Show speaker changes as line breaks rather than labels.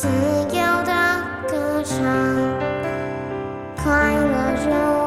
自由的歌唱，快乐如。